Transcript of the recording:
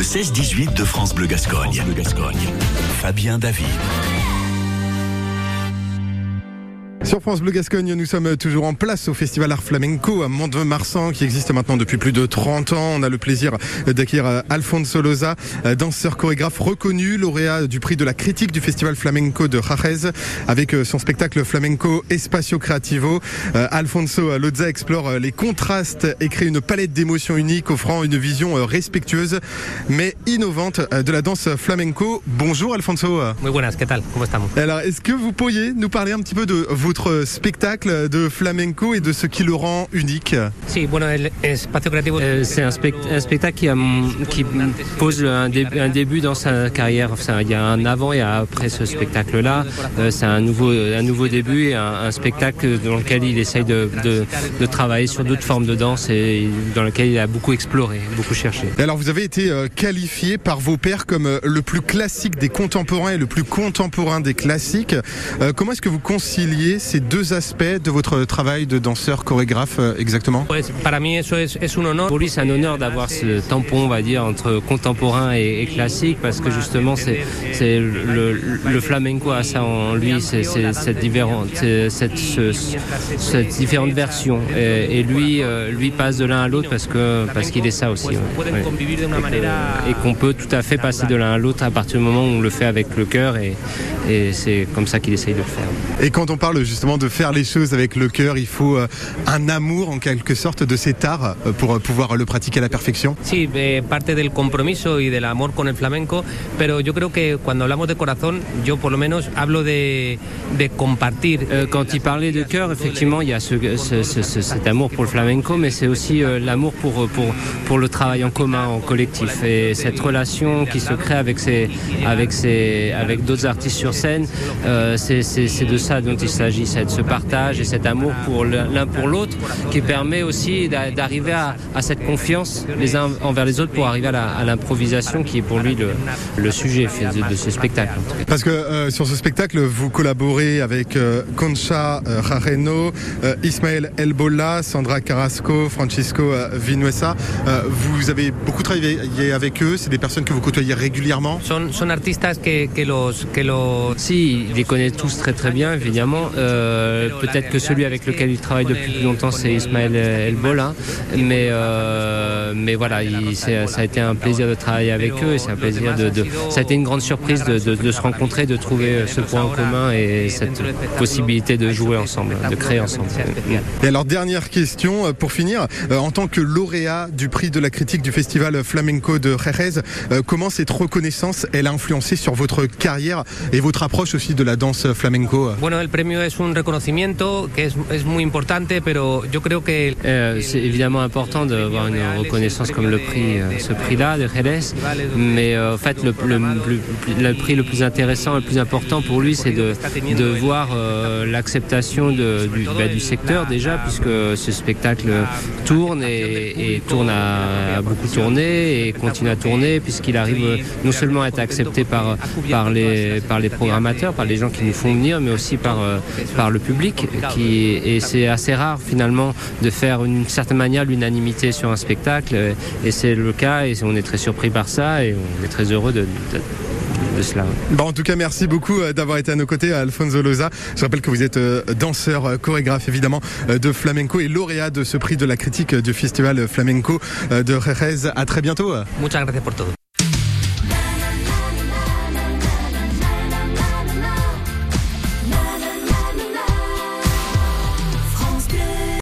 Le 16-18 de France Bleu Gascogne. Fabien David. Sur France Bleu Gascogne, nous sommes toujours en place au Festival Art Flamenco à Mont-de-Marsan qui existe maintenant depuis plus de 30 ans. On a le plaisir d'accueillir Alfonso Loza, danseur chorégraphe reconnu, lauréat du prix de la critique du Festival Flamenco de Jerez avec son spectacle flamenco Espacio Creativo. Alfonso Loza explore les contrastes et crée une palette d'émotions uniques offrant une vision respectueuse mais innovante de la danse flamenco. Bonjour Alfonso. Muy buenas, ¿qué tal? ¿Cómo estamos? Alors, est-ce que vous pourriez nous parler un petit peu de votre spectacle de flamenco et de ce qui le rend unique. Euh, c'est un, spect- un spectacle qui, a- qui pose un, dé- un début dans sa carrière. Enfin, il y a un avant et après ce spectacle-là. Euh, c'est un nouveau, un nouveau début et un, un spectacle dans lequel il essaye de, de- de travailler sur d'autres formes de danse et dans lequel il a beaucoup exploré, beaucoup cherché. Et Alors, vous avez été euh, qualifié par vos pairs comme le plus classique des contemporains et le plus contemporain des classiques. Comment est-ce que vous conciliez ces deux aspects de votre travail de danseur chorégraphe euh, exactement Pues para mí eso es, es un honor. Pour lui, c'est un honneur d'avoir ce tampon, on va dire, entre contemporain et, et classique, parce que justement, c'est le, le flamenco a ça en lui, c'est cette différente, cette, ce- cette différente version. Et, et lui, euh, lui passe de l'un à l'autre parce que parce qu'il est ça aussi. ouais. Ouais. Et qu'on peut tout à fait passer de l'un à l'autre à partir du moment où on le fait avec le cœur, et, et c'est comme ça qu'il essaye de le faire. Et quand on parle justement de faire les choses avec le cœur, il faut euh, un amour en quelque sorte de cet art euh, pour euh, pouvoir le pratiquer à la perfection. Sí, eh, parte del compromiso y del amor con el flamenco, pero yo creo que cuando hablamos de corazón, yo por lo menos hablo de, de compartir. Euh, quand il parlait de cœur, effectivement, il y a ce, ce- ce- ce- cet amour pour le flamenco, mais c'est aussi euh, l'amour pour, pour, pour le travail en commun, en collectif. Et cette relation qui se crée avec, ses, avec, ses, avec d'autres artistes sur scène, euh, c'est de ça dont il s'agit, c'est de ce partage et cet amour pour l'un pour l'autre qui permet aussi d'a- d'arriver à, à cette confiance les uns envers les autres pour arriver à l'improvisation qui est pour lui le, le sujet de, de ce spectacle. en tout cas. Parce que euh, sur ce spectacle, vous collaborez avec euh, Concha euh, Jareno, euh, Ismaël Elbola, Sandra Carrasco, Francisco euh, Vinuesa. Euh, vous avez beaucoup travaillé avec eux, c'est des personnes que vous côtoyez régulièrement. Son, son artistas que, que los, que los Si, il les connaît tous très très bien, évidemment. Euh, Peut-être que celui avec lequel il travaille depuis plus longtemps, c'est Ismaël El Bola. Mais, euh, mais voilà, il- ça a été un plaisir de travailler avec eux et c'est un plaisir de, de- Ça a été une grande surprise de, de- de se rencontrer, de trouver ce point en commun et cette possibilité de jouer ensemble, de créer ensemble. Et alors dernière question euh, pour finir, Euh, en tant que lauréat du prix de la critique du festival flamenco de Jerez, euh, comment cette reconnaissance elle a influencé sur votre carrière et votre approche aussi de la danse flamenco Bueno, el premio es un reconocimiento que es, es muy importante, pero yo creo que Euh, c'est évidemment important d'avoir une reconnaissance comme le prix, euh, ce prix-là de Jerez, mais euh, en fait le, le- le- le prix le plus intéressant, le plus important pour lui, c'est de, de voir euh, l'acceptation du, bah, du secteur déjà, puisque ce spectacle tourne et, et tourne à, a beaucoup tourné et continue à tourner, puisqu'il arrive non seulement à être accepté par, par, les, par les programmateurs, par les gens qui nous font venir, mais aussi par, par le public. Qui, et c'est assez rare finalement de faire une certaine manière l'unanimité sur un spectacle. euh, Et c'est le cas et on est très surpris par ça et on est très heureux de, de- de cela. Bon, en tout cas, merci beaucoup euh, d'avoir été à nos côtés, Alfonso Loza. Je rappelle que vous êtes euh, danseur, euh, chorégraphe évidemment euh, de flamenco et lauréat de ce prix de la critique euh, du festival flamenco euh, de Jerez. À très bientôt. muchas gracias por todo.